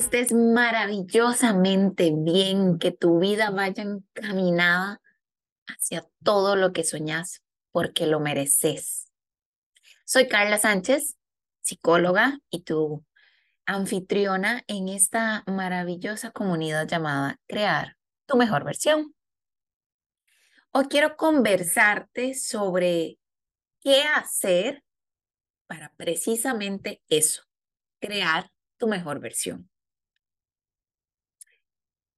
Estés maravillosamente bien, que tu vida vaya encaminada hacia todo lo que soñas, porque lo mereces. Soy Carla Sánchez, psicóloga y tu anfitriona en esta maravillosa comunidad llamada Crear tu mejor versión. Hoy quiero conversarte sobre qué hacer para precisamente eso, crear tu mejor versión.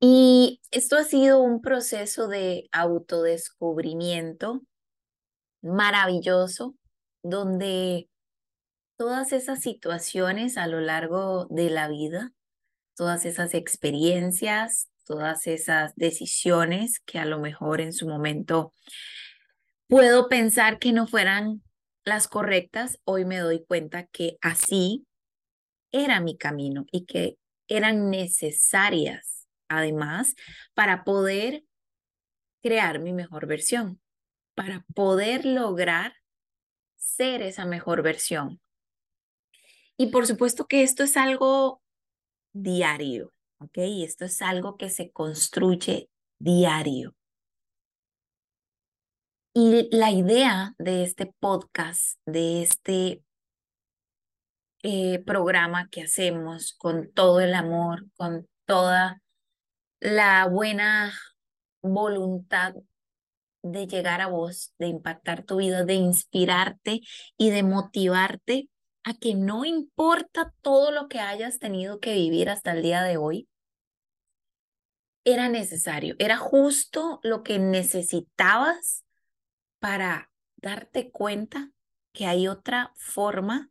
Y esto ha sido un proceso de autodescubrimiento maravilloso, donde todas esas situaciones a lo largo de la vida, todas esas experiencias, todas esas decisiones que a lo mejor en su momento puedo pensar que no fueran las correctas, hoy me doy cuenta que así era mi camino y que eran necesarias, además, para poder crear mi mejor versión, para poder lograr ser esa mejor versión. Y por supuesto que esto es algo diario, ¿ok? Esto es algo que se construye diario. Y la idea de este podcast, de este eh, programa que hacemos con todo el amor, con toda la buena voluntad de llegar a vos, de impactar tu vida, de inspirarte y de motivarte a que no importa todo lo que hayas tenido que vivir hasta el día de hoy, era necesario, era justo lo que necesitabas para darte cuenta que hay otra forma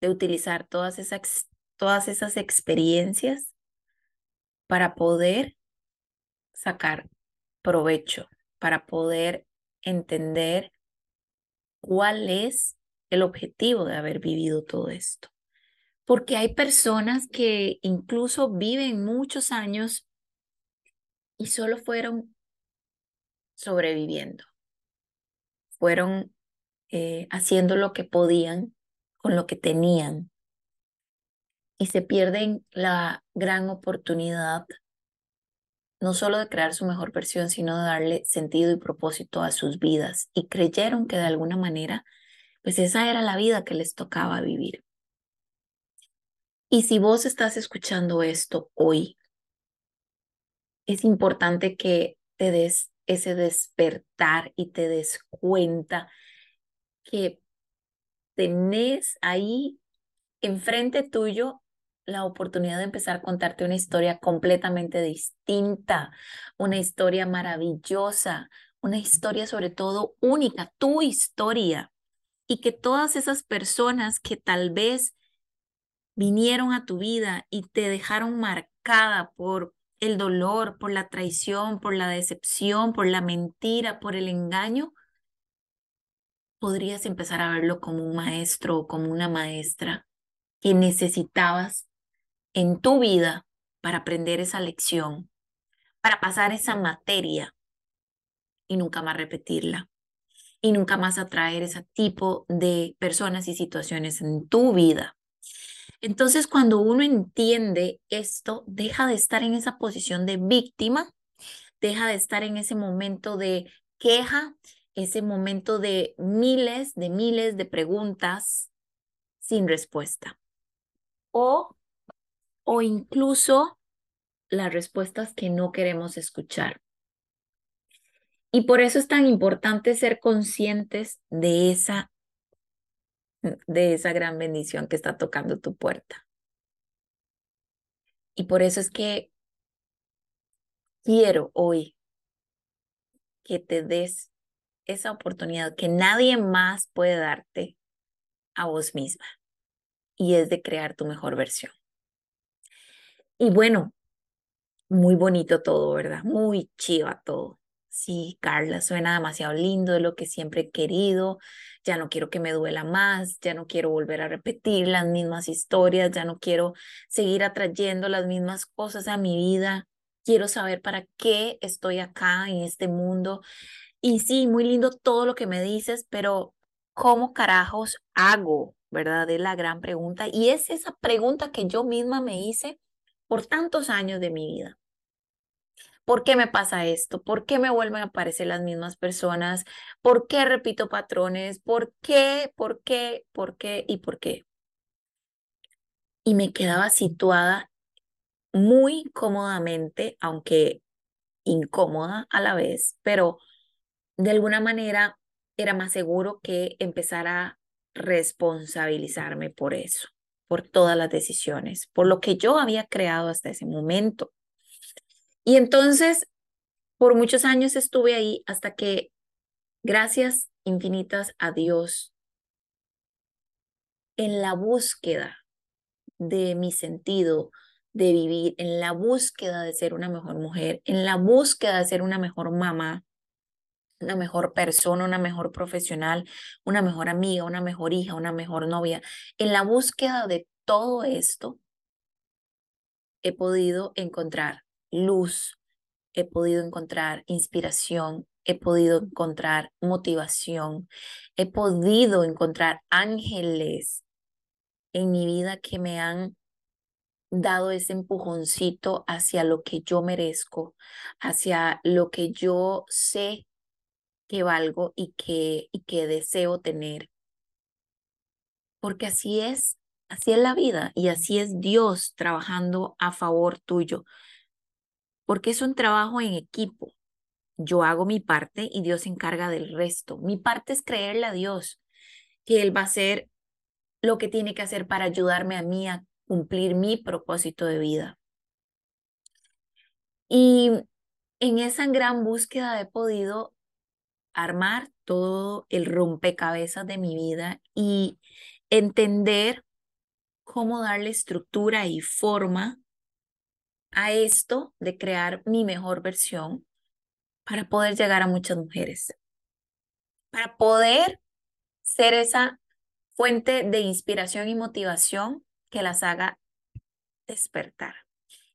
de utilizar todas esas, todas esas experiencias para poder sacar provecho, para poder entender cuál es el objetivo de haber vivido todo esto. Porque hay personas que incluso viven muchos años y solo fueron sobreviviendo, fueron eh, haciendo lo que podían con lo que tenían y se pierden la gran oportunidad no solo de crear su mejor versión, sino de darle sentido y propósito a sus vidas. Y creyeron que de alguna manera, pues esa era la vida que les tocaba vivir. Y si vos estás escuchando esto hoy, es importante que te des ese despertar y te des cuenta que tenés ahí enfrente tuyo la oportunidad de empezar a contarte una historia completamente distinta, una historia maravillosa, una historia sobre todo única, tu historia. Y que todas esas personas que tal vez vinieron a tu vida y te dejaron marcada por el dolor, por la traición, por la decepción, por la mentira, por el engaño, podrías empezar a verlo como un maestro o como una maestra que necesitabas en tu vida para aprender esa lección, para pasar esa materia y nunca más repetirla y nunca más atraer ese tipo de personas y situaciones en tu vida. Entonces, cuando uno entiende esto, deja de estar en esa posición de víctima, deja de estar en ese momento de queja ese momento de miles, de miles de preguntas sin respuesta. O, o incluso las respuestas que no queremos escuchar. Y por eso es tan importante ser conscientes de esa, de esa gran bendición que está tocando tu puerta. Y por eso es que quiero hoy que te des esa oportunidad que nadie más puede darte a vos misma y es de crear tu mejor versión. Y bueno, muy bonito todo, ¿verdad? Muy chiva todo. Sí, Carla, suena demasiado lindo, de lo que siempre he querido. Ya no quiero que me duela más, ya no quiero volver a repetir las mismas historias, ya no quiero seguir atrayendo las mismas cosas a mi vida. Quiero saber para qué estoy acá en este mundo. Y sí, muy lindo todo lo que me dices, pero ¿cómo carajos hago? ¿Verdad? Es la gran pregunta. Y es esa pregunta que yo misma me hice por tantos años de mi vida. ¿Por qué me pasa esto? ¿Por qué me vuelven a aparecer las mismas personas? ¿Por qué repito patrones? ¿Por qué? ¿Por qué? ¿Por qué? ¿Y por qué? Y me quedaba situada muy cómodamente, aunque incómoda a la vez, pero de alguna manera era más seguro que empezar a responsabilizarme por eso, por todas las decisiones, por lo que yo había creado hasta ese momento. Y entonces, por muchos años estuve ahí hasta que, gracias infinitas a Dios, en la búsqueda de mi sentido de vivir, en la búsqueda de ser una mejor mujer, en la búsqueda de ser una mejor mamá, una mejor persona, una mejor profesional, una mejor amiga, una mejor hija, una mejor novia. En la búsqueda de todo esto, he podido encontrar luz, he podido encontrar inspiración, he podido encontrar motivación, he podido encontrar ángeles en mi vida que me han dado ese empujoncito hacia lo que yo merezco, hacia lo que yo sé que valgo y que, y que deseo tener. Porque así es, así es la vida y así es Dios trabajando a favor tuyo. Porque es un trabajo en equipo. Yo hago mi parte y Dios se encarga del resto. Mi parte es creerle a Dios que Él va a hacer lo que tiene que hacer para ayudarme a mí a cumplir mi propósito de vida. Y en esa gran búsqueda he podido armar todo el rompecabezas de mi vida y entender cómo darle estructura y forma a esto de crear mi mejor versión para poder llegar a muchas mujeres, para poder ser esa fuente de inspiración y motivación que las haga despertar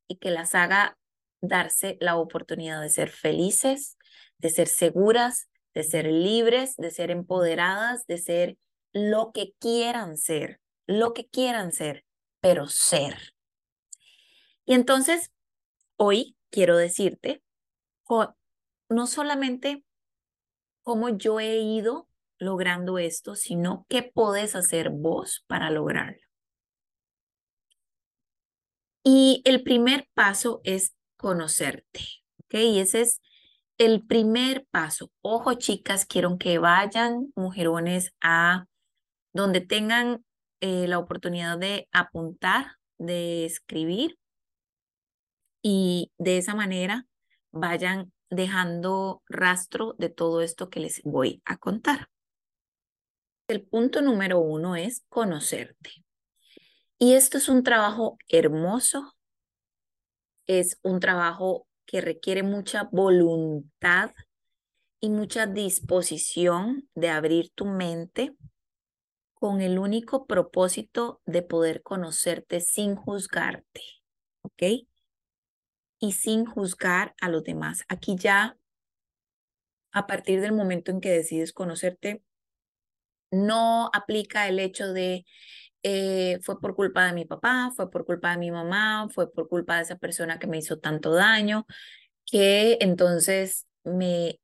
y que las haga darse la oportunidad de ser felices, de ser seguras, de ser libres, de ser empoderadas, de ser lo que quieran ser, lo que quieran ser, pero ser. Y entonces, hoy quiero decirte, no solamente cómo yo he ido logrando esto, sino qué podés hacer vos para lograrlo. Y el primer paso es conocerte, ¿ok? Y ese es el primer paso. Ojo, chicas, quiero que vayan, mujerones, a donde tengan eh, la oportunidad de apuntar, de escribir y de esa manera vayan dejando rastro de todo esto que les voy a contar. El punto número uno es conocerte. Y esto es un trabajo hermoso, es un trabajo que requiere mucha voluntad y mucha disposición de abrir tu mente con el único propósito de poder conocerte sin juzgarte, ¿ok? Y sin juzgar a los demás. Aquí ya, a partir del momento en que decides conocerte, no aplica el hecho de eh, fue por culpa de mi papá, fue por culpa de mi mamá, fue por culpa de esa persona que me hizo tanto daño, que entonces me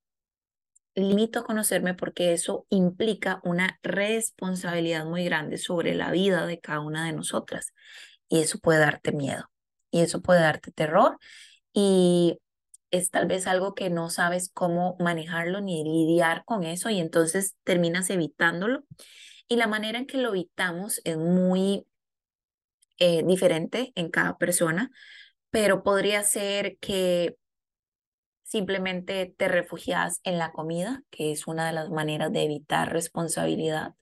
limito a conocerme porque eso implica una responsabilidad muy grande sobre la vida de cada una de nosotras. Y eso puede darte miedo, y eso puede darte terror, y es tal vez algo que no sabes cómo manejarlo ni lidiar con eso, y entonces terminas evitándolo y la manera en que lo evitamos es muy eh, diferente en cada persona, pero podría ser que simplemente te refugias en la comida, que es una de las maneras de evitar responsabilidad.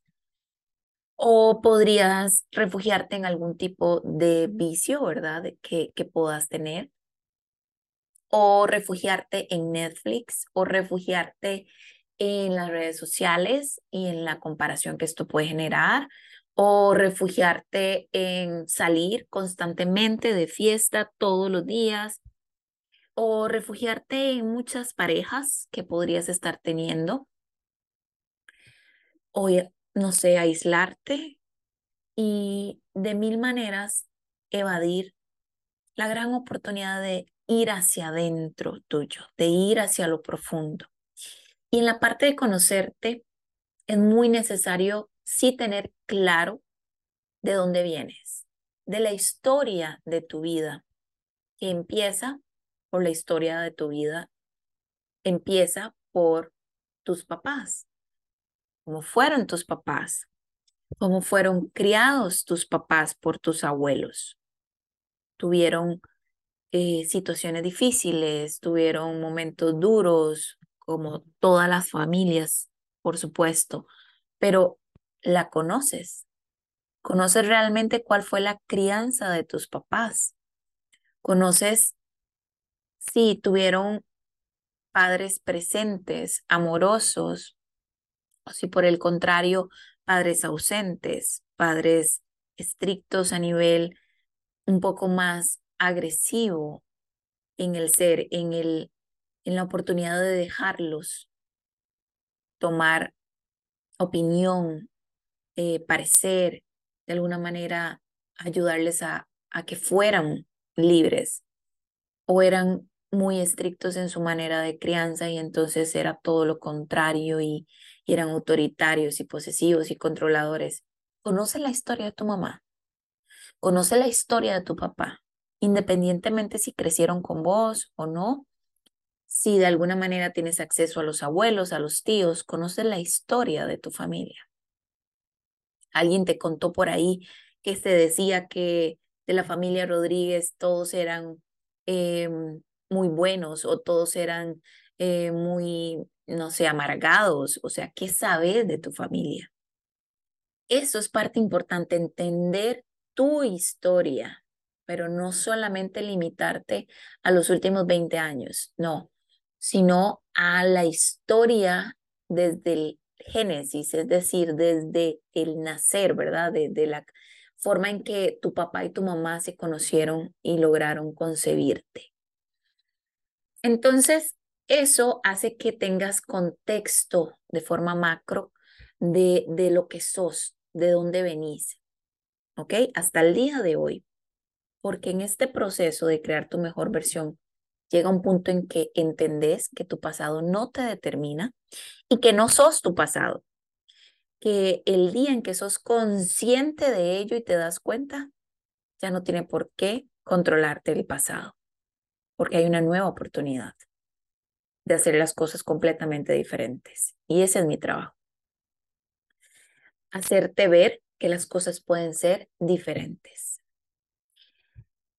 O podrías refugiarte en algún tipo de vicio, ¿verdad? Que, que puedas tener. O refugiarte en Netflix, o refugiarte en las redes sociales y en la comparación que esto puede generar, o refugiarte en salir constantemente de fiesta todos los días, o refugiarte en muchas parejas que podrías estar teniendo, o no sé, aislarte y de mil maneras evadir la gran oportunidad de ir hacia adentro tuyo, de ir hacia lo profundo. Y en la parte de conocerte, es muy necesario sí tener claro de dónde vienes, de la historia de tu vida, que empieza por la historia de tu vida, empieza por tus papás, cómo fueron tus papás, cómo fueron criados tus papás por tus abuelos. Tuvieron eh, situaciones difíciles, tuvieron momentos duros, como todas las familias, por supuesto, pero la conoces. Conoces realmente cuál fue la crianza de tus papás. Conoces si tuvieron padres presentes, amorosos, o si por el contrario, padres ausentes, padres estrictos a nivel un poco más agresivo en el ser, en, el, en la oportunidad de dejarlos tomar opinión, eh, parecer, de alguna manera ayudarles a, a que fueran libres o eran muy estrictos en su manera de crianza y entonces era todo lo contrario y, y eran autoritarios y posesivos y controladores. Conoce la historia de tu mamá, conoce la historia de tu papá, independientemente si crecieron con vos o no, si de alguna manera tienes acceso a los abuelos, a los tíos, conoces la historia de tu familia. Alguien te contó por ahí que se decía que de la familia Rodríguez todos eran em, muy buenos o todos eran eh, muy, no sé, amargados. O sea, ¿qué sabes de tu familia? Eso es parte importante, entender tu historia, pero no solamente limitarte a los últimos 20 años, no, sino a la historia desde el génesis, es decir, desde el nacer, ¿verdad? Desde la forma en que tu papá y tu mamá se conocieron y lograron concebirte. Entonces, eso hace que tengas contexto de forma macro de, de lo que sos, de dónde venís, ¿ok? Hasta el día de hoy. Porque en este proceso de crear tu mejor versión, llega un punto en que entendés que tu pasado no te determina y que no sos tu pasado. Que el día en que sos consciente de ello y te das cuenta, ya no tiene por qué controlarte el pasado, porque hay una nueva oportunidad de hacer las cosas completamente diferentes. Y ese es mi trabajo. Hacerte ver que las cosas pueden ser diferentes.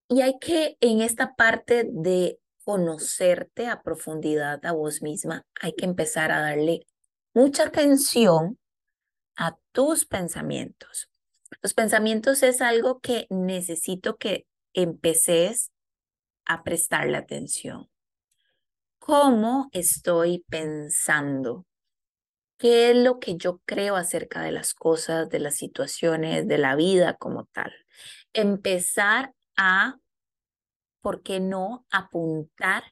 Y hay que, en esta parte de conocerte a profundidad a vos misma, hay que empezar a darle mucha atención a tus pensamientos. Los pensamientos es algo que necesito que empeces a prestarle atención. ¿Cómo estoy pensando? ¿Qué es lo que yo creo acerca de las cosas, de las situaciones, de la vida como tal? Empezar a ¿por qué no apuntar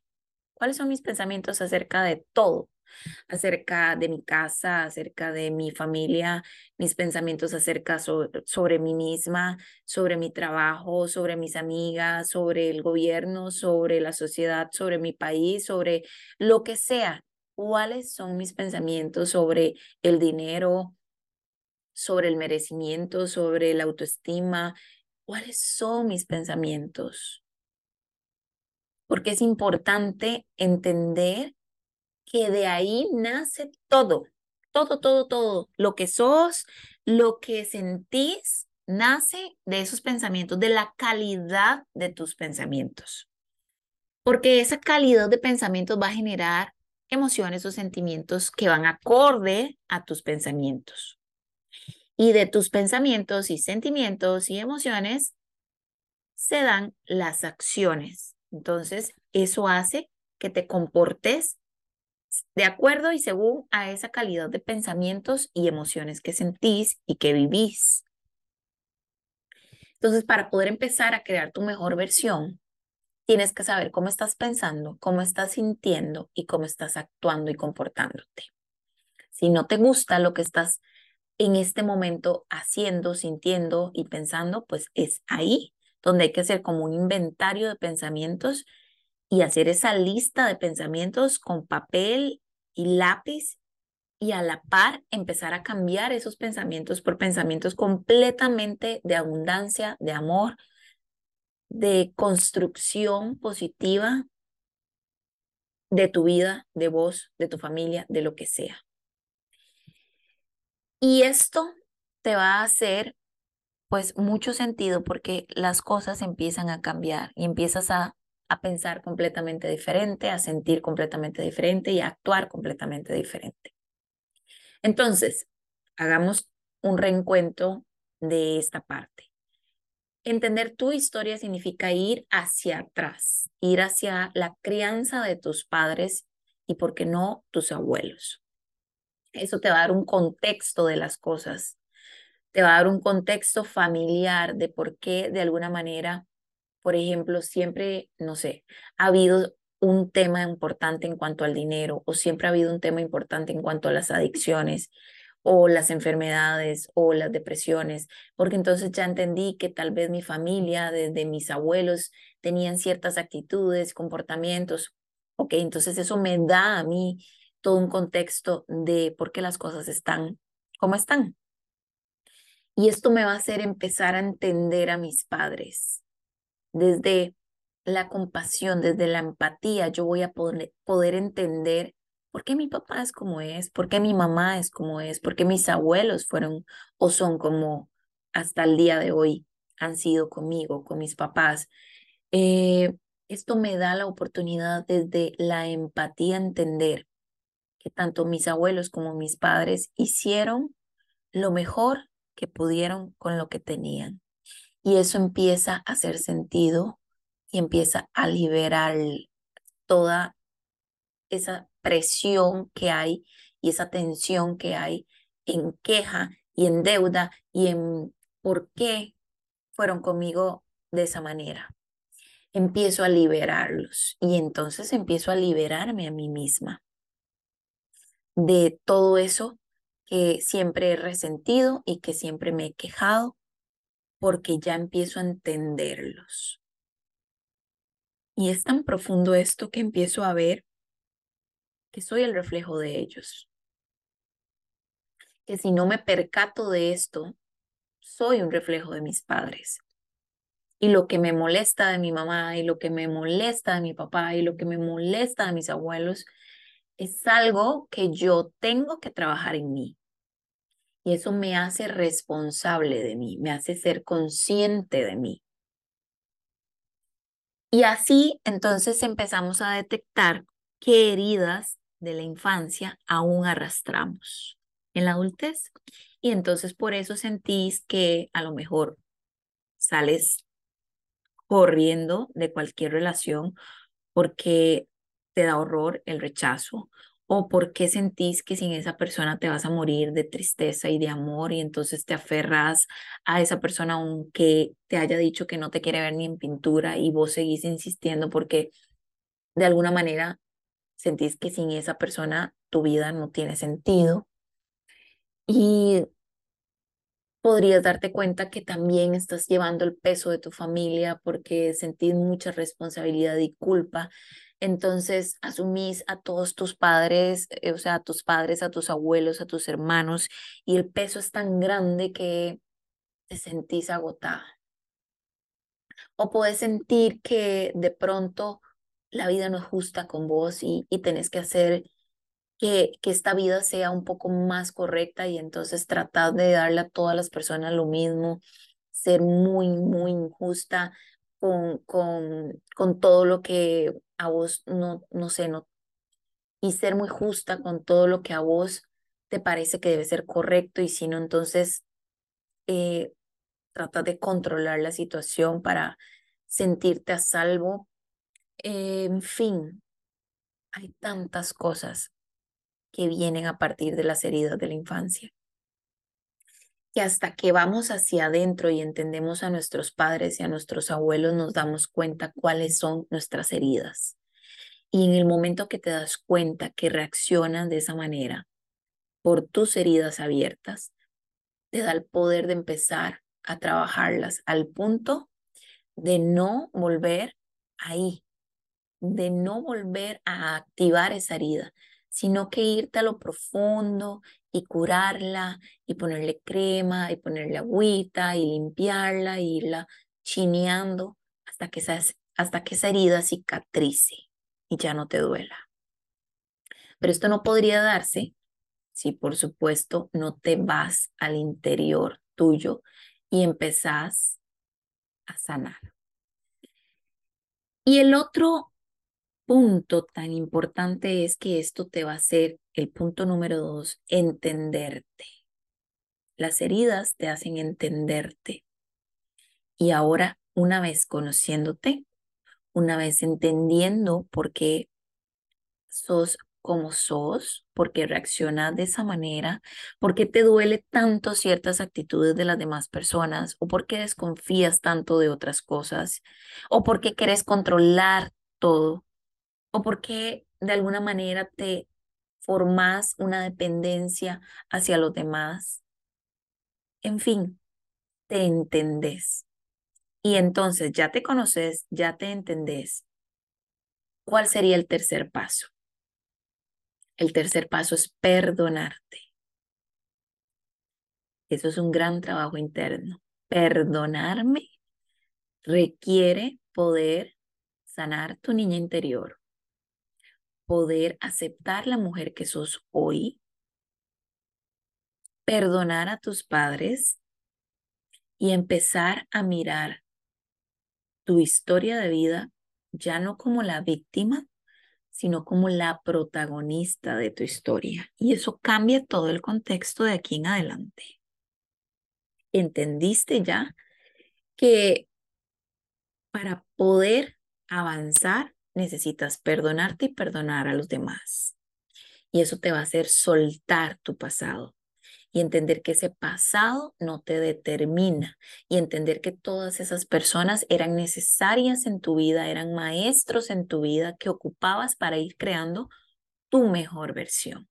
cuáles son mis pensamientos acerca de todo? acerca de mi casa, acerca de mi familia, mis pensamientos acerca sobre mí misma, sobre mi trabajo, sobre mis amigas, sobre el gobierno, sobre la sociedad, sobre mi país, sobre lo que sea. ¿Cuáles son mis pensamientos sobre el dinero, sobre el merecimiento, sobre la autoestima? ¿Cuáles son mis pensamientos? Porque es importante entender que de ahí nace todo, todo, todo, todo. Lo que sos, lo que sentís, nace de esos pensamientos, de la calidad de tus pensamientos. Porque esa calidad de pensamientos va a generar emociones o sentimientos que van acorde a tus pensamientos. Y de tus pensamientos y sentimientos y emociones se dan las acciones entonces, eso hace que te comportes de acuerdo y según a esa calidad de pensamientos y emociones que sentís y que vivís. Entonces, para poder empezar a crear tu mejor versión, tienes que saber cómo estás pensando, cómo estás sintiendo y cómo estás actuando y comportándote. Si no te gusta lo que estás en este momento haciendo, sintiendo y pensando, pues es ahí donde hay que hacer como un inventario de pensamientos y hacer esa lista de pensamientos con papel y lápiz y a la par empezar a cambiar esos pensamientos por pensamientos completamente de abundancia, de amor, de construcción positiva de tu vida, de vos, de tu familia, de lo que sea. Y esto te va a hacer pues mucho sentido porque las cosas empiezan a cambiar y empiezas a, a pensar completamente diferente, a sentir completamente diferente y a actuar completamente diferente. Entonces, hagamos un reencuentro de esta parte. Entender tu historia significa ir hacia atrás, ir hacia la crianza de tus padres y, ¿por qué no, tus abuelos? Eso te va a dar un contexto de las cosas, te va a dar un contexto familiar de por qué de alguna manera, por ejemplo, siempre, no sé, ha habido un tema importante en cuanto al dinero o siempre ha habido un tema importante en cuanto a las adicciones o las enfermedades o las depresiones, porque entonces ya entendí que tal vez mi familia, desde mis abuelos, tenían ciertas actitudes, comportamientos. Ok, entonces eso me da a mí todo un contexto de por qué las cosas están como están. Y esto me va a hacer empezar a entender a mis padres. Desde la compasión, desde la empatía, yo voy a poder, poder entender ¿Por qué mi papá es como es? ¿Por qué mi mamá es como es? ¿Por qué mis abuelos fueron o son como hasta el día de hoy han sido conmigo, con mis papás? Eh, esto me da la oportunidad desde la empatía entender que tanto mis abuelos como mis padres hicieron lo mejor que pudieron con lo que tenían. Y eso empieza a hacer sentido y empieza a liberar toda esa presión que hay y esa tensión que hay en queja y en deuda y en por qué fueron conmigo de esa manera. Empiezo a liberarlos y entonces empiezo a liberarme a mí misma de todo eso que siempre he resentido y que siempre me he quejado porque ya empiezo a entenderlos. Y es tan profundo esto que empiezo a ver que soy el reflejo de ellos. Que si no me percato de esto, soy un reflejo de mis padres. Y lo que me molesta de mi mamá y lo que me molesta de mi papá y lo que me molesta de mis abuelos es algo que yo tengo que trabajar en mí. Y eso me hace responsable de mí, me hace ser consciente de mí. Y así entonces empezamos a detectar qué heridas de la infancia aún arrastramos en la adultez. Y entonces por eso sentís que a lo mejor sales corriendo de cualquier relación porque te da horror el rechazo o porque sentís que sin esa persona te vas a morir de tristeza y de amor y entonces te aferras a esa persona aunque te haya dicho que no te quiere ver ni en pintura y vos seguís insistiendo porque de alguna manera sentís que sin esa persona tu vida no tiene sentido. Y podrías darte cuenta que también estás llevando el peso de tu familia porque sentís mucha responsabilidad y culpa. Entonces asumís a todos tus padres, eh, o sea, a tus padres, a tus abuelos, a tus hermanos, y el peso es tan grande que te sentís agotada. O puedes sentir que de pronto la vida no es justa con vos y, y tenés que hacer que, que esta vida sea un poco más correcta y entonces tratar de darle a todas las personas lo mismo, ser muy, muy injusta con, con, con todo lo que a vos no, no sé, no, y ser muy justa con todo lo que a vos te parece que debe ser correcto y si no, entonces eh, trata de controlar la situación para sentirte a salvo. En fin, hay tantas cosas que vienen a partir de las heridas de la infancia. Que hasta que vamos hacia adentro y entendemos a nuestros padres y a nuestros abuelos, nos damos cuenta cuáles son nuestras heridas. Y en el momento que te das cuenta que reaccionan de esa manera por tus heridas abiertas, te da el poder de empezar a trabajarlas al punto de no volver ahí, de no volver a activar esa herida, sino que irte a lo profundo y curarla y ponerle crema y ponerle agüita y limpiarla y irla chineando hasta que esa, hasta que esa herida cicatrice y ya no te duela. Pero esto no podría darse si por supuesto no te vas al interior tuyo y empezás a sanar. Y el otro punto tan importante es que esto te va a hacer, el punto número dos, entenderte. Las heridas te hacen entenderte. Y ahora, una vez conociéndote, una vez entendiendo por qué sos como sos, por qué reaccionas de esa manera, por qué te duele tanto ciertas actitudes de las demás personas, o por qué desconfías tanto de otras cosas, o por qué quieres controlar todo, o por qué de alguna manera te formas una dependencia hacia los demás. En fin, te entendés. Y entonces ya te conoces, ya te entendés. ¿Cuál sería el tercer paso? El tercer paso es perdonarte. Eso es un gran trabajo interno. Perdonarme requiere poder sanar tu niña interior, poder aceptar la mujer que sos hoy, perdonar a tus padres y empezar a mirar tu historia de vida ya no como la víctima, sino como la protagonista de tu historia. Y eso cambia todo el contexto de aquí en adelante. ¿Entendiste ya que para poder avanzar necesitas perdonarte y perdonar a los demás? Y eso te va a hacer soltar tu pasado y entender que ese pasado no te determina y entender que todas esas personas eran necesarias en tu vida, eran maestros en tu vida que ocupabas para ir creando tu mejor versión.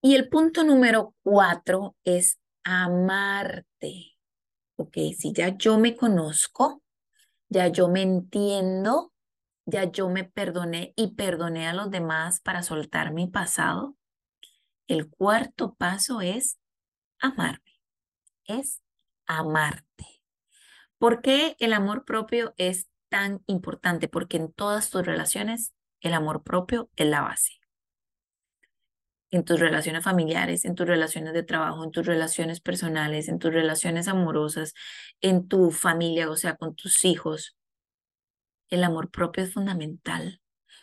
Y el punto número cuatro es amarte. Ok, si ya yo me conozco, ya yo me entiendo, ya yo me perdoné y perdoné a los demás para soltar mi pasado, el cuarto paso es amarme, es amarte. ¿Por qué el amor propio es tan importante? Porque en todas tus relaciones el amor propio es la base. En tus relaciones familiares, en tus relaciones de trabajo, en tus relaciones personales, en tus relaciones amorosas, en tu familia, o sea, con tus hijos. El amor propio es fundamental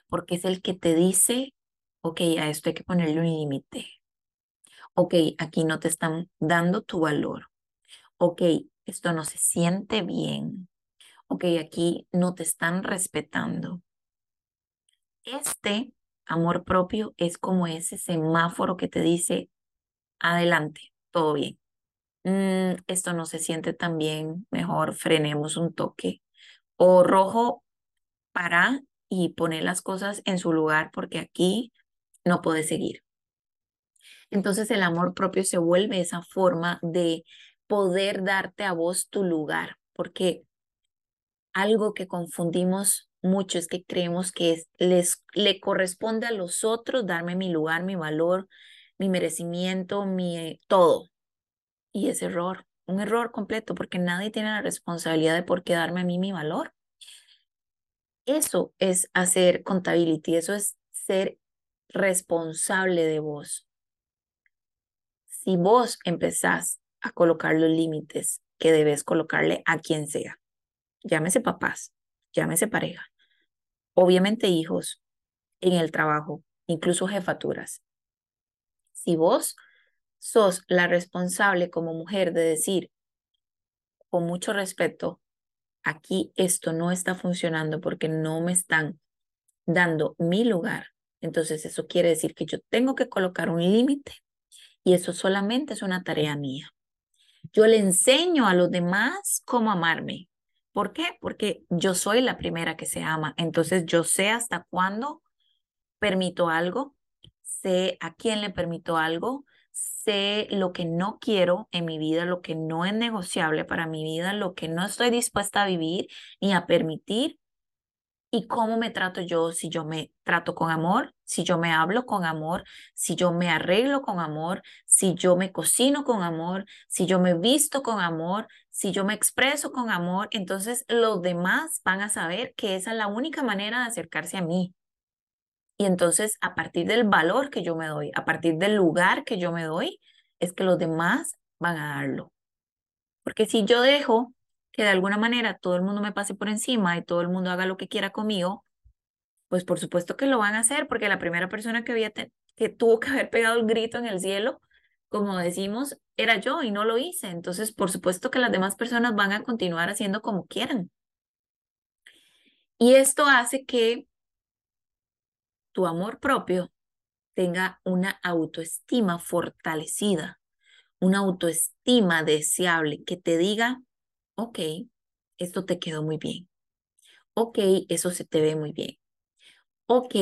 porque es el que te dice, ok, a esto hay que ponerle un límite ok, aquí no te están dando tu valor, ok, esto no se siente bien, ok, aquí no te están respetando. Este amor propio es como ese semáforo que te dice, adelante, todo bien. Mm, esto no se siente tan bien, mejor frenemos un toque. O rojo, para y pone las cosas en su lugar porque aquí no puedes seguir. Entonces el amor propio se vuelve esa forma de poder darte a vos tu lugar, porque algo que confundimos mucho es que creemos que les, le corresponde a los otros darme mi lugar, mi valor, mi merecimiento, mi todo. Y es error, un error completo, porque nadie tiene la responsabilidad de por qué darme a mí mi valor. Eso es hacer contability, eso es ser responsable de vos si vos empezás a colocar los límites que debes colocarle a quien sea, llámese papás, llámese pareja, obviamente hijos, en el trabajo, incluso jefaturas. Si vos sos la responsable como mujer de decir, con mucho respeto, aquí esto no está funcionando porque no me están dando mi lugar, entonces eso quiere decir que yo tengo que colocar un límite y eso solamente es una tarea mía. Yo le enseño a los demás cómo amarme. ¿Por qué? Porque yo soy la primera que se ama. Entonces yo sé hasta cuándo permito algo, sé a quién le permito algo, sé lo que no quiero en mi vida, lo que no es negociable para mi vida, lo que no estoy dispuesta a vivir ni a permitir y cómo me trato yo, si yo me trato con amor, si yo me hablo con amor, si yo me arreglo con amor, si yo me cocino con amor, si yo me visto con amor, si yo me expreso con amor, entonces los demás van a saber que esa es la única manera de acercarse a mí. Y entonces a partir del valor que yo me doy, a partir del lugar que yo me doy, es que los demás van a darlo. Porque si yo dejo que de alguna manera todo el mundo me pase por encima y todo el mundo haga lo que quiera conmigo, pues por supuesto que lo van a hacer, porque la primera persona que, había que tuvo que haber pegado el grito en el cielo, como decimos, era yo y no lo hice. Entonces, por supuesto que las demás personas van a continuar haciendo como quieran. Y esto hace que tu amor propio tenga una autoestima fortalecida, una autoestima deseable que te diga, ok, esto te quedó muy bien. Ok, eso se te ve muy bien. Ok,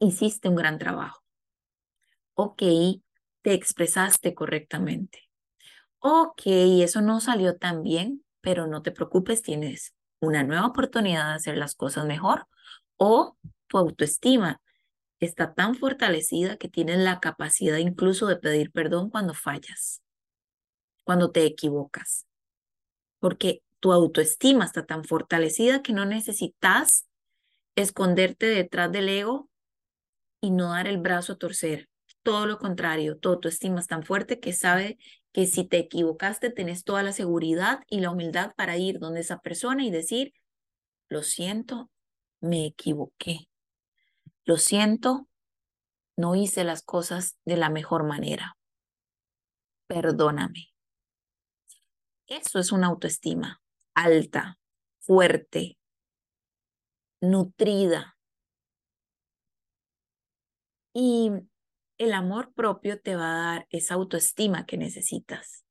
hiciste un gran trabajo. Ok, te expresaste correctamente. Ok, eso no salió tan bien, pero no te preocupes, tienes una nueva oportunidad de hacer las cosas mejor o tu autoestima está tan fortalecida que tienes la capacidad incluso de pedir perdón cuando fallas, cuando te equivocas porque tu autoestima está tan fortalecida que no necesitas esconderte detrás del ego y no dar el brazo a torcer. Todo lo contrario, tu autoestima es tan fuerte que sabe que si te equivocaste, tenés toda la seguridad y la humildad para ir donde esa persona y decir, lo siento, me equivoqué. Lo siento, no hice las cosas de la mejor manera. Perdóname. Eso es una autoestima alta, fuerte, nutrida. Y el amor propio te va a dar esa autoestima que necesitas.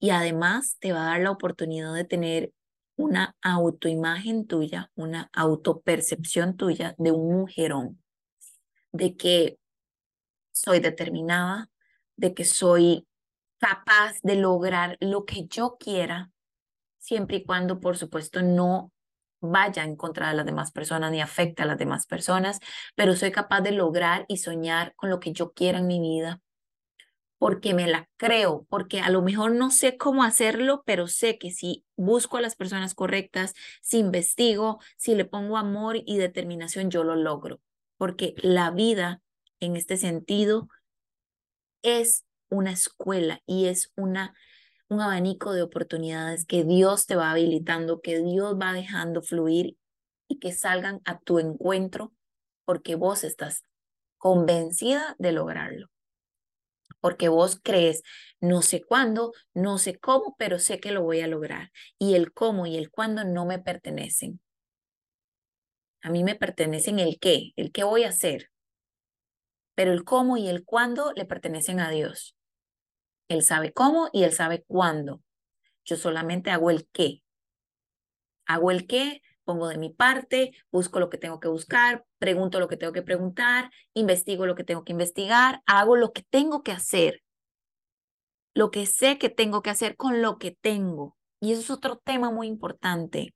Y además te va a dar la oportunidad de tener una autoimagen tuya, una autopercepción tuya de un mujerón, de que soy determinada, de que soy capaz de lograr lo que yo quiera, siempre y cuando, por supuesto, no vaya en contra de las demás personas ni afecte a las demás personas, pero soy capaz de lograr y soñar con lo que yo quiera en mi vida, porque me la creo, porque a lo mejor no sé cómo hacerlo, pero sé que si busco a las personas correctas, si investigo, si le pongo amor y determinación, yo lo logro, porque la vida en este sentido es una escuela y es una, un abanico de oportunidades que Dios te va habilitando, que Dios va dejando fluir y que salgan a tu encuentro porque vos estás convencida de lograrlo. Porque vos crees, no sé cuándo, no sé cómo, pero sé que lo voy a lograr. Y el cómo y el cuándo no me pertenecen. A mí me pertenecen el qué, el qué voy a hacer. Pero el cómo y el cuándo le pertenecen a Dios. Él sabe cómo y él sabe cuándo. Yo solamente hago el qué. Hago el qué, pongo de mi parte, busco lo que tengo que buscar, pregunto lo que tengo que preguntar, investigo lo que tengo que investigar, hago lo que tengo que hacer. Lo que sé que tengo que hacer con lo que tengo. Y eso es otro tema muy importante.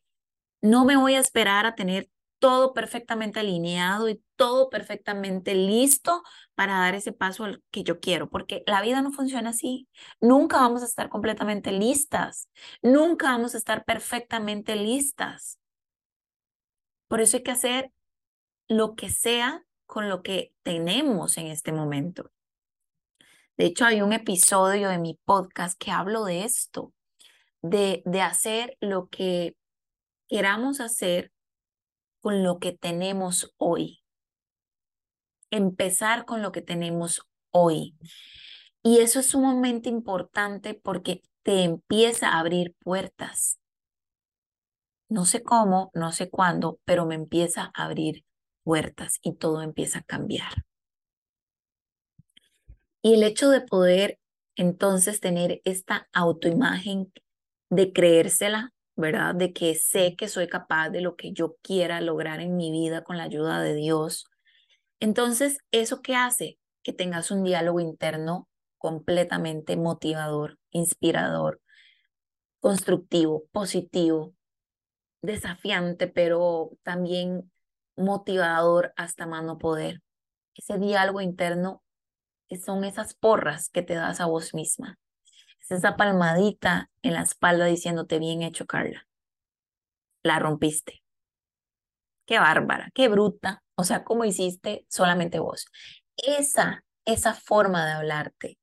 No me voy a esperar a tener todo perfectamente alineado y todo perfectamente listo para dar ese paso al que yo quiero, porque la vida no funciona así. Nunca vamos a estar completamente listas, nunca vamos a estar perfectamente listas. Por eso hay que hacer lo que sea con lo que tenemos en este momento. De hecho, hay un episodio de mi podcast que hablo de esto, de, de hacer lo que queramos hacer con lo que tenemos hoy. Empezar con lo que tenemos hoy. Y eso es sumamente importante porque te empieza a abrir puertas. No sé cómo, no sé cuándo, pero me empieza a abrir puertas y todo empieza a cambiar. Y el hecho de poder entonces tener esta autoimagen de creérsela, ¿verdad? De que sé que soy capaz de lo que yo quiera lograr en mi vida con la ayuda de Dios. Entonces, ¿eso qué hace? Que tengas un diálogo interno completamente motivador, inspirador, constructivo, positivo, desafiante, pero también motivador hasta mano poder. Ese diálogo interno son esas porras que te das a vos misma. Es esa palmadita en la espalda diciéndote bien hecho, Carla. La rompiste. Qué bárbara, qué bruta. O sea, ¿cómo hiciste solamente vos? Esa, esa forma de hablarte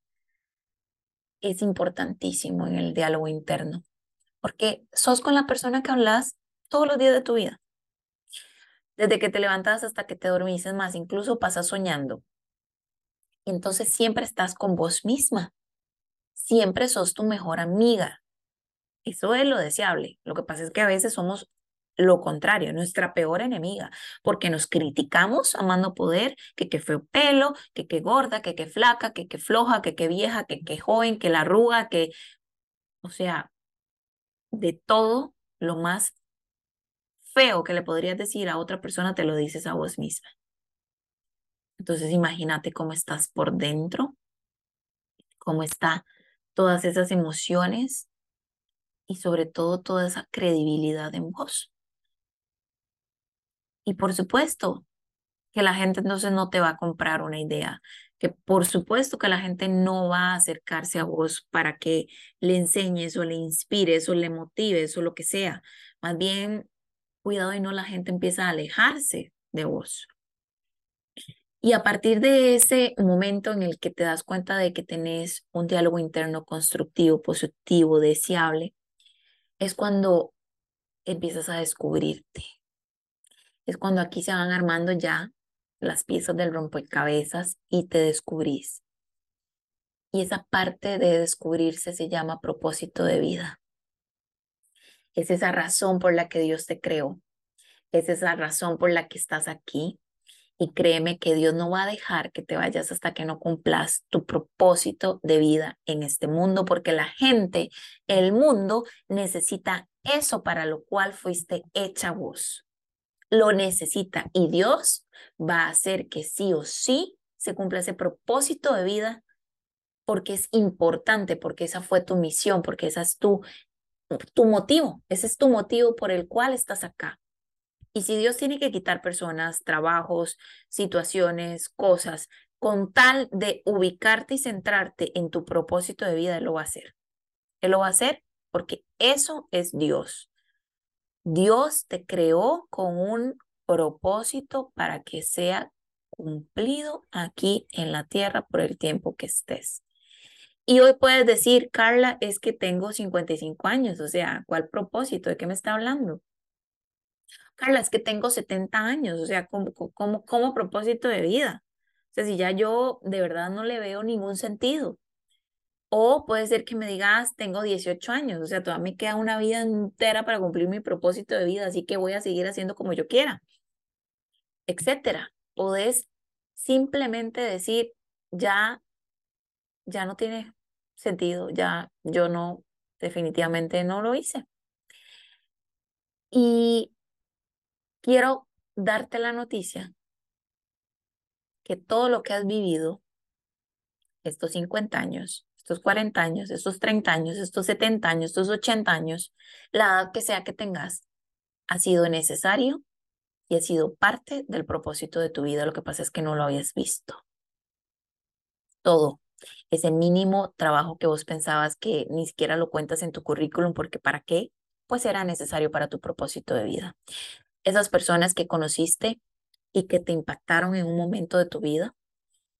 es importantísimo en el diálogo interno, porque sos con la persona que hablas todos los días de tu vida. Desde que te levantas hasta que te dormís, más, incluso pasas soñando. Entonces siempre estás con vos misma. Siempre sos tu mejor amiga. Eso es lo deseable. Lo que pasa es que a veces somos lo contrario, nuestra peor enemiga, porque nos criticamos amando poder, que qué feo pelo, que qué gorda, que qué flaca, que qué floja, que qué vieja, que qué joven, que la arruga, que, o sea, de todo lo más feo que le podrías decir a otra persona, te lo dices a vos misma. Entonces imagínate cómo estás por dentro, cómo está todas esas emociones y sobre todo toda esa credibilidad en vos. Y por supuesto que la gente entonces no te va a comprar una idea, que por supuesto que la gente no va a acercarse a vos para que le enseñes o le inspires o le motives o lo que sea. Más bien, cuidado y no la gente empieza a alejarse de vos. Y a partir de ese momento en el que te das cuenta de que tenés un diálogo interno constructivo, positivo, deseable, es cuando empiezas a descubrirte, es cuando aquí se van armando ya las piezas del rompecabezas y te descubrís. Y esa parte de descubrirse se llama propósito de vida. Es esa razón por la que Dios te creó. Es esa razón por la que estás aquí. Y créeme que Dios no va a dejar que te vayas hasta que no cumplas tu propósito de vida en este mundo, porque la gente, el mundo necesita eso para lo cual fuiste hecha vos lo necesita y Dios va a hacer que sí o sí se cumpla ese propósito de vida porque es importante, porque esa fue tu misión, porque esa es tu, tu motivo, ese es tu motivo por el cual estás acá. Y si Dios tiene que quitar personas, trabajos, situaciones, cosas, con tal de ubicarte y centrarte en tu propósito de vida, Él lo va a hacer. Él lo va a hacer porque eso es Dios. Dios te creó con un propósito para que sea cumplido aquí en la tierra por el tiempo que estés. Y hoy puedes decir, Carla, es que tengo 55 años, o sea, ¿cuál propósito? ¿De qué me está hablando? Carla, es que tengo 70 años, o sea, ¿cómo, cómo, cómo propósito de vida? O sea, si ya yo de verdad no le veo ningún sentido. O puede ser que me digas, tengo 18 años, o sea, todavía me queda una vida entera para cumplir mi propósito de vida, así que voy a seguir haciendo como yo quiera, etcétera. Podés simplemente decir, ya, ya no tiene sentido, ya yo no, definitivamente no lo hice. Y quiero darte la noticia que todo lo que has vivido estos 50 años estos 40 años, estos 30 años, estos 70 años, estos 80 años, la edad que sea que tengas, ha sido necesario y ha sido parte del propósito de tu vida. Lo que pasa es que no lo habías visto. Todo. Ese mínimo trabajo que vos pensabas que ni siquiera lo cuentas en tu currículum porque ¿para qué? Pues era necesario para tu propósito de vida. Esas personas que conociste y que te impactaron en un momento de tu vida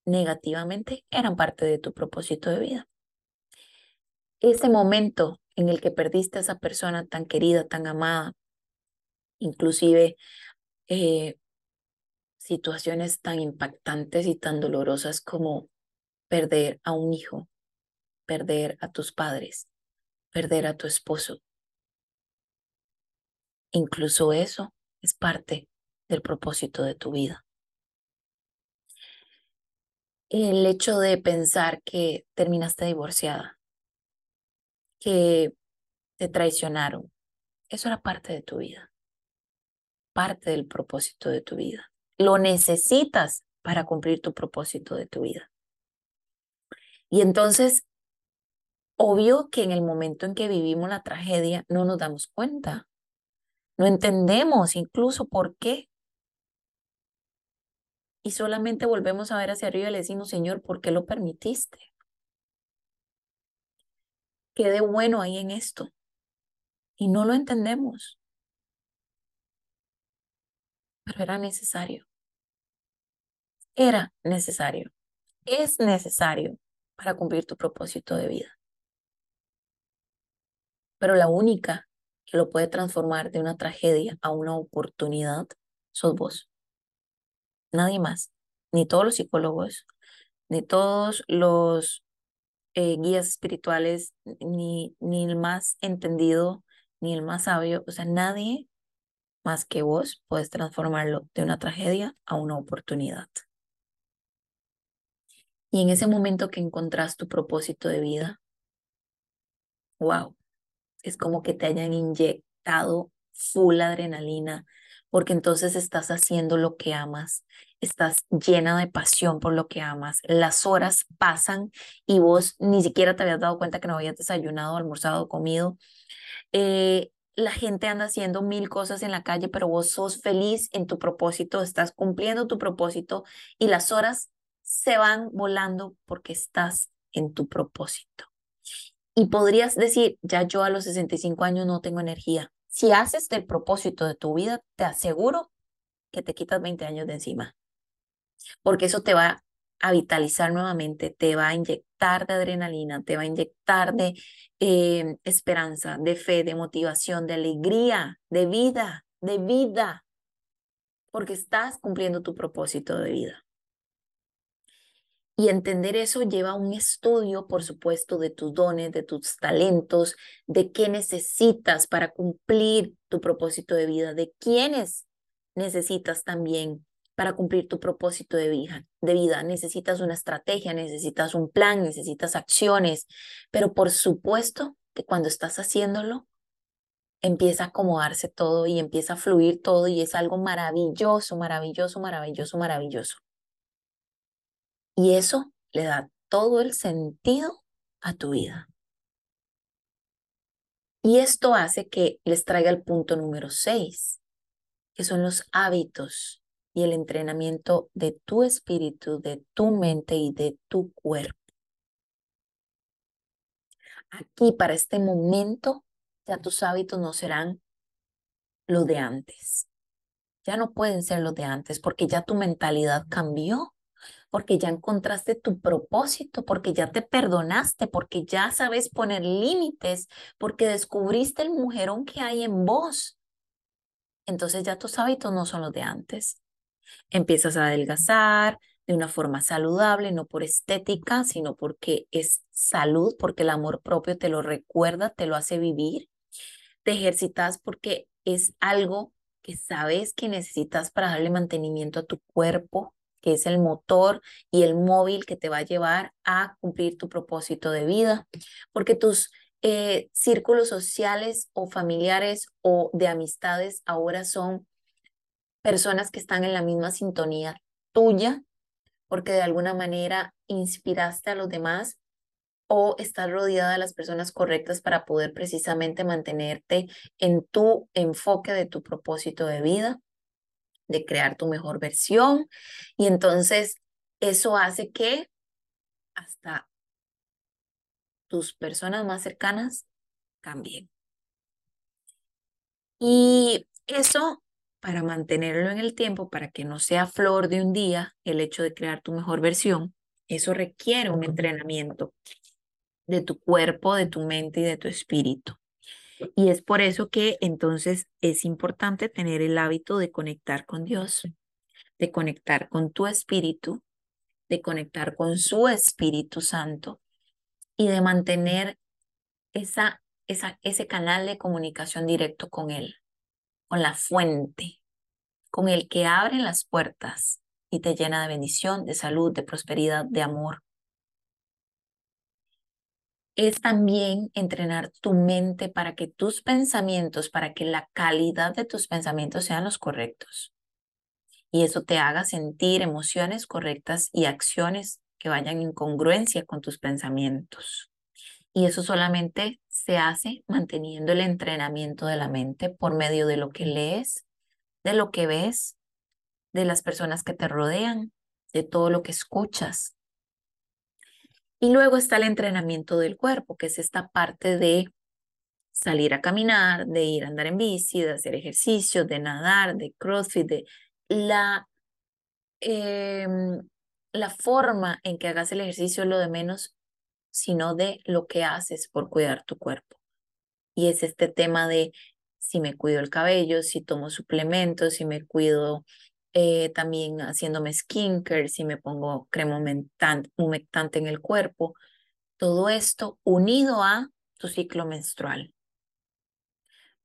negativamente eran parte de tu propósito de vida ese momento en el que perdiste a esa persona tan querida, tan amada, inclusive eh, situaciones tan impactantes y tan dolorosas como perder a un hijo, perder a tus padres, perder a tu esposo. Incluso eso es parte del propósito de tu vida. El hecho de pensar que terminaste divorciada, que te traicionaron. Eso era parte de tu vida, parte del propósito de tu vida. Lo necesitas para cumplir tu propósito de tu vida. Y entonces, obvio que en el momento en que vivimos la tragedia no nos damos cuenta, no entendemos incluso por qué. Y solamente volvemos a ver hacia arriba y le decimos, Señor, ¿por qué lo permitiste? ¿Qué de bueno hay en esto? Y no lo entendemos. Pero era necesario. Era necesario. Es necesario para cumplir tu propósito de vida. Pero la única que lo puede transformar de una tragedia a una oportunidad sos vos. Nadie más. Ni todos los psicólogos, ni todos los eh, guías espirituales, ni, ni el más entendido, ni el más sabio. O sea, nadie más que vos puedes transformarlo de una tragedia a una oportunidad. Y en ese momento que encontrás tu propósito de vida, wow, es como que te hayan inyectado full adrenalina, porque entonces estás haciendo lo que amas, estás llena de pasión por lo que amas. Las horas pasan y vos ni siquiera te habías dado cuenta que no habías desayunado, almorzado, comido. Eh, la gente anda haciendo mil cosas en la calle, pero vos sos feliz en tu propósito, estás cumpliendo tu propósito y las horas se van volando porque estás en tu propósito. Y podrías decir, ya yo a los 65 años no tengo energía. Si haces del propósito de tu vida, te aseguro que te quitas 20 años de encima. Porque eso te va a vitalizar nuevamente, te va a inyectar de adrenalina, te va a inyectar de eh, esperanza, de fe, de motivación, de alegría, de vida, de vida. Porque estás cumpliendo tu propósito de vida. Y entender eso lleva un estudio, por supuesto, de tus dones, de tus talentos, de qué necesitas para cumplir tu propósito de vida, de quiénes necesitas también para cumplir tu propósito de vida, de vida. Necesitas una estrategia, necesitas un plan, necesitas acciones, pero por supuesto que cuando estás haciéndolo, empieza a acomodarse todo y empieza a fluir todo y es algo maravilloso, maravilloso, maravilloso, maravilloso. Y eso le da todo el sentido a tu vida. Y esto hace que les traiga el punto número seis, que son los hábitos y el entrenamiento de tu espíritu, de tu mente y de tu cuerpo. Aquí, para este momento, ya tus hábitos no serán los de antes. Ya no pueden ser los de antes porque ya tu mentalidad cambió porque ya encontraste tu propósito, porque ya te perdonaste, porque ya sabes poner límites, porque descubriste el mujerón que hay en vos. Entonces ya tus hábitos no son los de antes. Empiezas a adelgazar de una forma saludable, no por estética, sino porque es salud, porque el amor propio te lo recuerda, te lo hace vivir. Te ejercitas porque es algo que sabes que necesitas para darle mantenimiento a tu cuerpo, que es el motor y el móvil que te va a llevar a cumplir tu propósito de vida, porque tus eh, círculos sociales o familiares o de amistades ahora son personas que están en la misma sintonía tuya, porque de alguna manera inspiraste a los demás o estás rodeada de las personas correctas para poder precisamente mantenerte en tu enfoque de tu propósito de vida de crear tu mejor versión. Y entonces eso hace que hasta tus personas más cercanas cambien. Y eso, para mantenerlo en el tiempo, para que no sea flor de un día el hecho de crear tu mejor versión, eso requiere un entrenamiento de tu cuerpo, de tu mente y de tu espíritu. Y es por eso que entonces es importante tener el hábito de conectar con Dios, de conectar con tu espíritu, de conectar con su Espíritu Santo y de mantener esa, esa, ese canal de comunicación directo con Él, con la fuente, con el que abre las puertas y te llena de bendición, de salud, de prosperidad, de amor es también entrenar tu mente para que tus pensamientos, para que la calidad de tus pensamientos sean los correctos. Y eso te haga sentir emociones correctas y acciones que vayan en congruencia con tus pensamientos. Y eso solamente se hace manteniendo el entrenamiento de la mente por medio de lo que lees, de lo que ves, de las personas que te rodean, de todo lo que escuchas. Y luego está el entrenamiento del cuerpo, que es esta parte de salir a caminar, de ir a andar en bici, de hacer ejercicio, de nadar, de crossfit, de la, em, la forma en que hagas el ejercicio lo de menos, sino de lo que haces por cuidar tu cuerpo. Y es este tema de si me cuido el cabello, si tomo suplementos, si me cuido eh, también haciéndome skincare, si me pongo crema humectante en el cuerpo. Todo esto unido a tu ciclo menstrual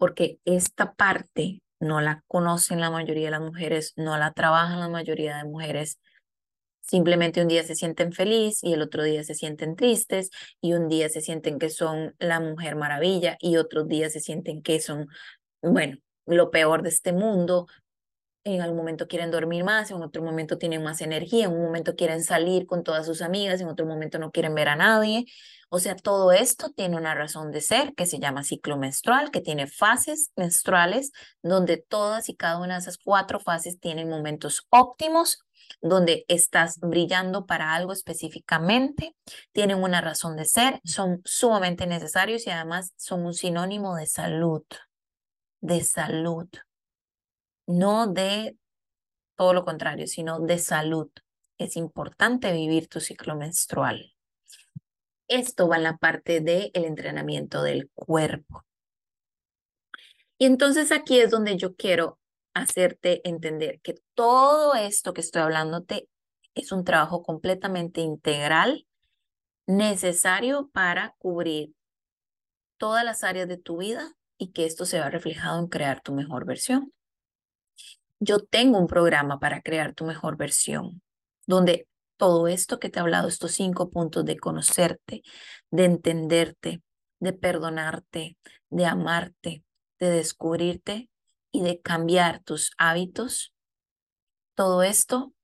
porque esta parte no la conocen la mayoría de las mujeres, no la trabajan la mayoría de mujeres. Simplemente un día se sienten feliz y el otro día se sienten tristes y un día se sienten que son la mujer maravilla y otros días se sienten que son, bueno, lo peor de este mundo, en algún momento quieren dormir más, en otro momento tienen más energía, en un momento quieren salir con todas sus amigas, en otro momento no quieren ver a nadie. O sea, todo esto tiene una razón de ser que se llama ciclo menstrual, que tiene fases menstruales donde todas y cada una de esas cuatro fases tienen momentos óptimos, donde estás brillando para algo específicamente, tienen una razón de ser, son sumamente necesarios y además son un sinónimo de salud, de salud no de todo lo contrario, sino de salud. Es importante vivir tu ciclo menstrual. Esto va en la parte del entrenamiento del cuerpo. Y entonces aquí es donde yo quiero hacerte entender que todo esto que estoy hablándote es un trabajo completamente integral, necesario para cubrir todas las áreas de tu vida y que esto se vea reflejado en crear tu mejor versión yo tengo un programa para crear tu mejor versión, donde todo esto que te he hablado, estos cinco puntos de conocerte, de entenderte, de perdonarte, de amarte, de descubrirte y de cambiar tus hábitos, todo esto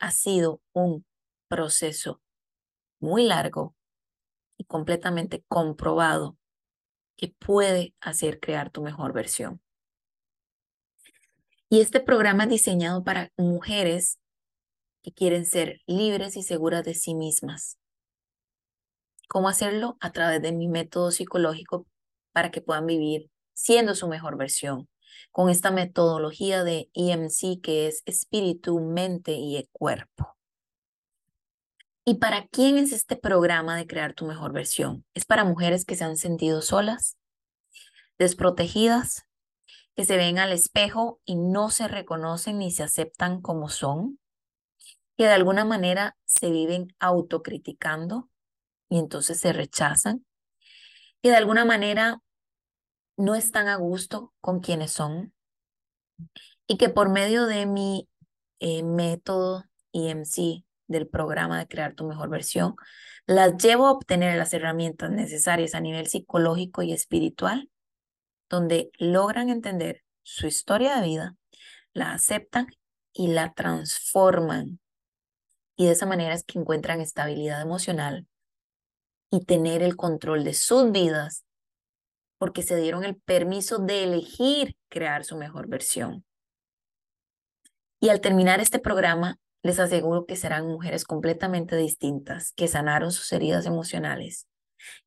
ha sido un proceso muy largo y completamente comprobado que puede hacer crear tu mejor versión. Y este programa es diseñado para mujeres que quieren ser libres y seguras de sí mismas. ¿Cómo hacerlo? A través de mi método psicológico para que puedan vivir siendo su mejor versión, con esta metodología de EMC que es espíritu, mente y cuerpo. ¿Y para quién es este programa de crear tu mejor versión? Es para mujeres que se han sentido solas, desprotegidas, que se ven al espejo y no se reconocen ni se aceptan como son, que de alguna manera se viven autocriticando y entonces se rechazan, que de alguna manera no están a gusto con quienes son y que por medio de mi eh, método EMC del programa de crear tu mejor versión, las llevo a obtener las herramientas necesarias a nivel psicológico y espiritual donde logran entender su historia de vida, la aceptan y la transforman. Y de esa manera es que encuentran estabilidad emocional y tener el control de sus vidas porque se dieron el permiso de elegir crear su mejor versión. Y al terminar este programa, les aseguro que serán mujeres completamente distintas, que sanaron sus heridas emocionales,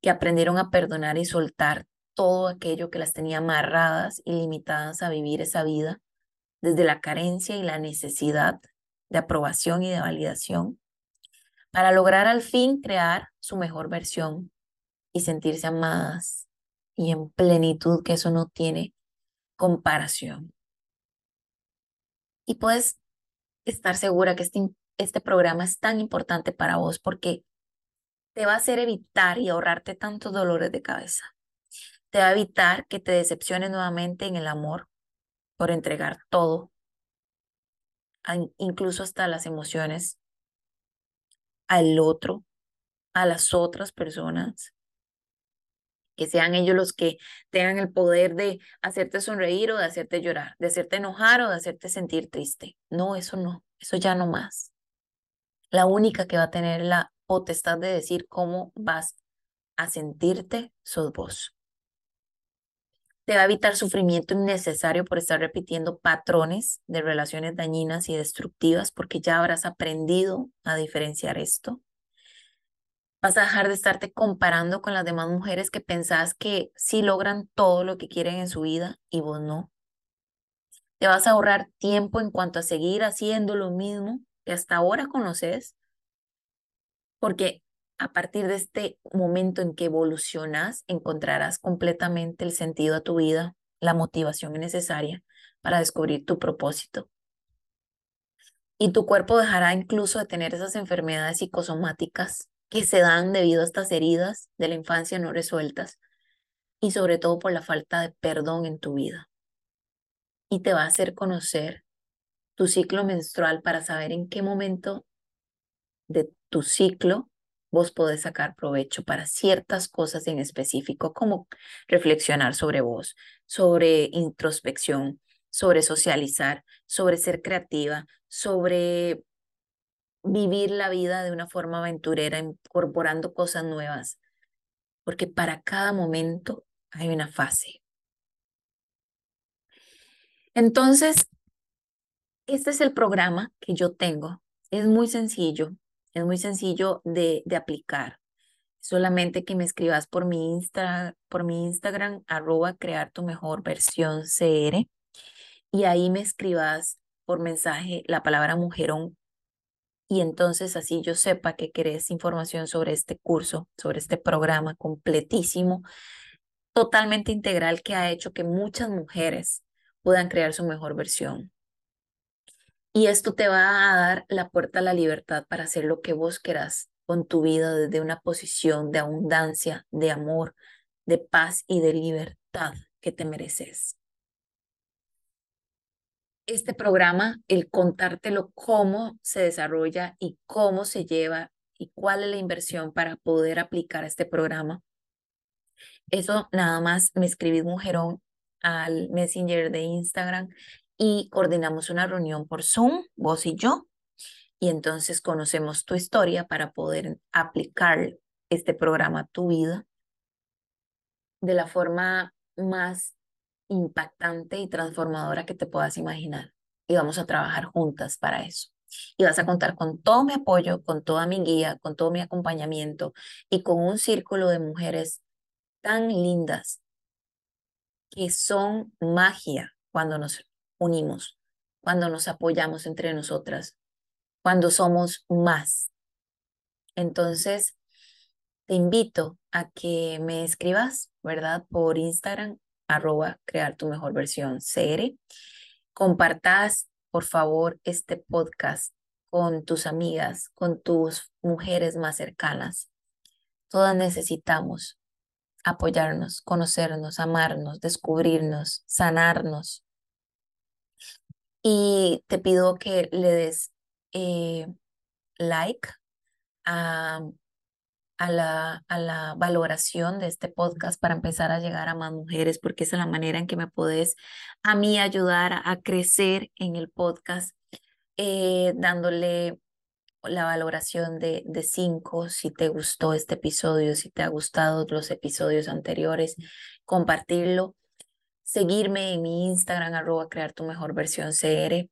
que aprendieron a perdonar y soltar todo aquello que las tenía amarradas y limitadas a vivir esa vida, desde la carencia y la necesidad de aprobación y de validación, para lograr al fin crear su mejor versión y sentirse amadas y en plenitud, que eso no tiene comparación. Y puedes estar segura que este, este programa es tan importante para vos porque te va a hacer evitar y ahorrarte tantos dolores de cabeza te va a evitar que te decepciones nuevamente en el amor por entregar todo, incluso hasta las emociones al otro, a las otras personas. Que sean ellos los que tengan el poder de hacerte sonreír o de hacerte llorar, de hacerte enojar o de hacerte sentir triste. No, eso no, eso ya no más. La única que va a tener la potestad de decir cómo vas a sentirte, sos vos. Te va a evitar sufrimiento innecesario por estar repitiendo patrones de relaciones dañinas y destructivas porque ya habrás aprendido a diferenciar esto. Vas a dejar de estarte comparando con las demás mujeres que pensás que sí logran todo lo que quieren en su vida y vos no. Te vas a ahorrar tiempo en cuanto a seguir haciendo lo mismo que hasta ahora conoces, porque a partir de este momento en que evolucionas, encontrarás completamente el sentido a tu vida, la motivación necesaria para descubrir tu propósito. Y tu cuerpo dejará incluso de tener esas enfermedades psicosomáticas que se dan debido a estas heridas de la infancia no resueltas y sobre todo por la falta de perdón en tu vida. Y te va a hacer conocer tu ciclo menstrual para saber en qué momento de tu ciclo vos podés sacar provecho para ciertas cosas en específico, como reflexionar sobre vos, sobre introspección, sobre socializar, sobre ser creativa, sobre vivir la vida de una forma aventurera, incorporando cosas nuevas, porque para cada momento hay una fase. Entonces, este es el programa que yo tengo. Es muy sencillo, es muy sencillo de, de aplicar. Solamente que me escribas por mi, Insta, por mi Instagram, arroba crear tu mejor versión CR, y ahí me escribas por mensaje la palabra mujerón y entonces así yo sepa que querés información sobre este curso, sobre este programa completísimo, totalmente integral que ha hecho que muchas mujeres puedan crear su mejor versión. Y esto te va a dar la puerta a la libertad para hacer lo que vos querás con tu vida desde una posición de abundancia, de amor, de paz y de libertad que te mereces este programa, el contártelo cómo se desarrolla y cómo se lleva y cuál es la inversión para poder aplicar este programa. Eso nada más me escribís mujerón al Messenger de Instagram y coordinamos una reunión por Zoom, vos y yo, y entonces conocemos tu historia para poder aplicar este programa a tu vida de la forma más impactante y transformadora que te puedas imaginar. Y vamos a trabajar juntas para eso. Y vas a contar con todo mi apoyo, con toda mi guía, con todo mi acompañamiento y con un círculo de mujeres tan lindas que son magia cuando nos unimos, cuando nos apoyamos entre nosotras, cuando somos más. Entonces, te invito a que me escribas, ¿verdad? Por Instagram arroba crear tu mejor versión CR. Compartas, por favor, este podcast con tus amigas, con tus mujeres más cercanas. Todas necesitamos apoyarnos, conocernos, amarnos, descubrirnos, sanarnos. Y te pido que le des eh, like a a la, a la valoración de este podcast para empezar a llegar a más mujeres, porque esa es la manera en que me puedes a mí ayudar a, crecer en el podcast, eh, dándole la valoración de, de cinco, si te gustó este episodio, si te ha gustado los episodios anteriores, compartirlo, seguirme en mi Instagram, arroba crear tu mejor versión CR,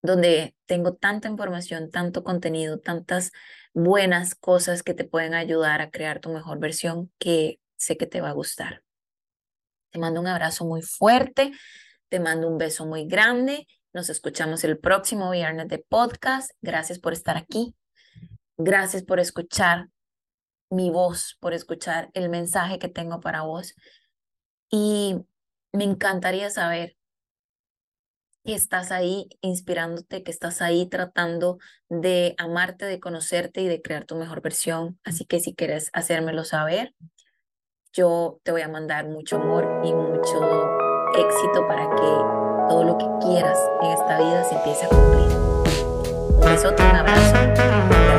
donde tengo tanta información, tanto contenido, tantas buenas cosas que te pueden ayudar a crear tu mejor versión que sé que te va a gustar. Te mando un abrazo muy fuerte, te mando un beso muy grande. Nos escuchamos el próximo viernes de podcast. Gracias por estar aquí. Gracias por escuchar mi voz, por escuchar el mensaje que tengo para vos. Y me encantaría saber que estás ahí inspirándote, que estás ahí tratando de amarte, de conocerte y de crear tu mejor versión. Así que si quieres hacérmelo saber, yo te voy a mandar mucho amor y mucho éxito para que todo lo que quieras en esta vida se empiece a cumplir. Un besote, un abrazo.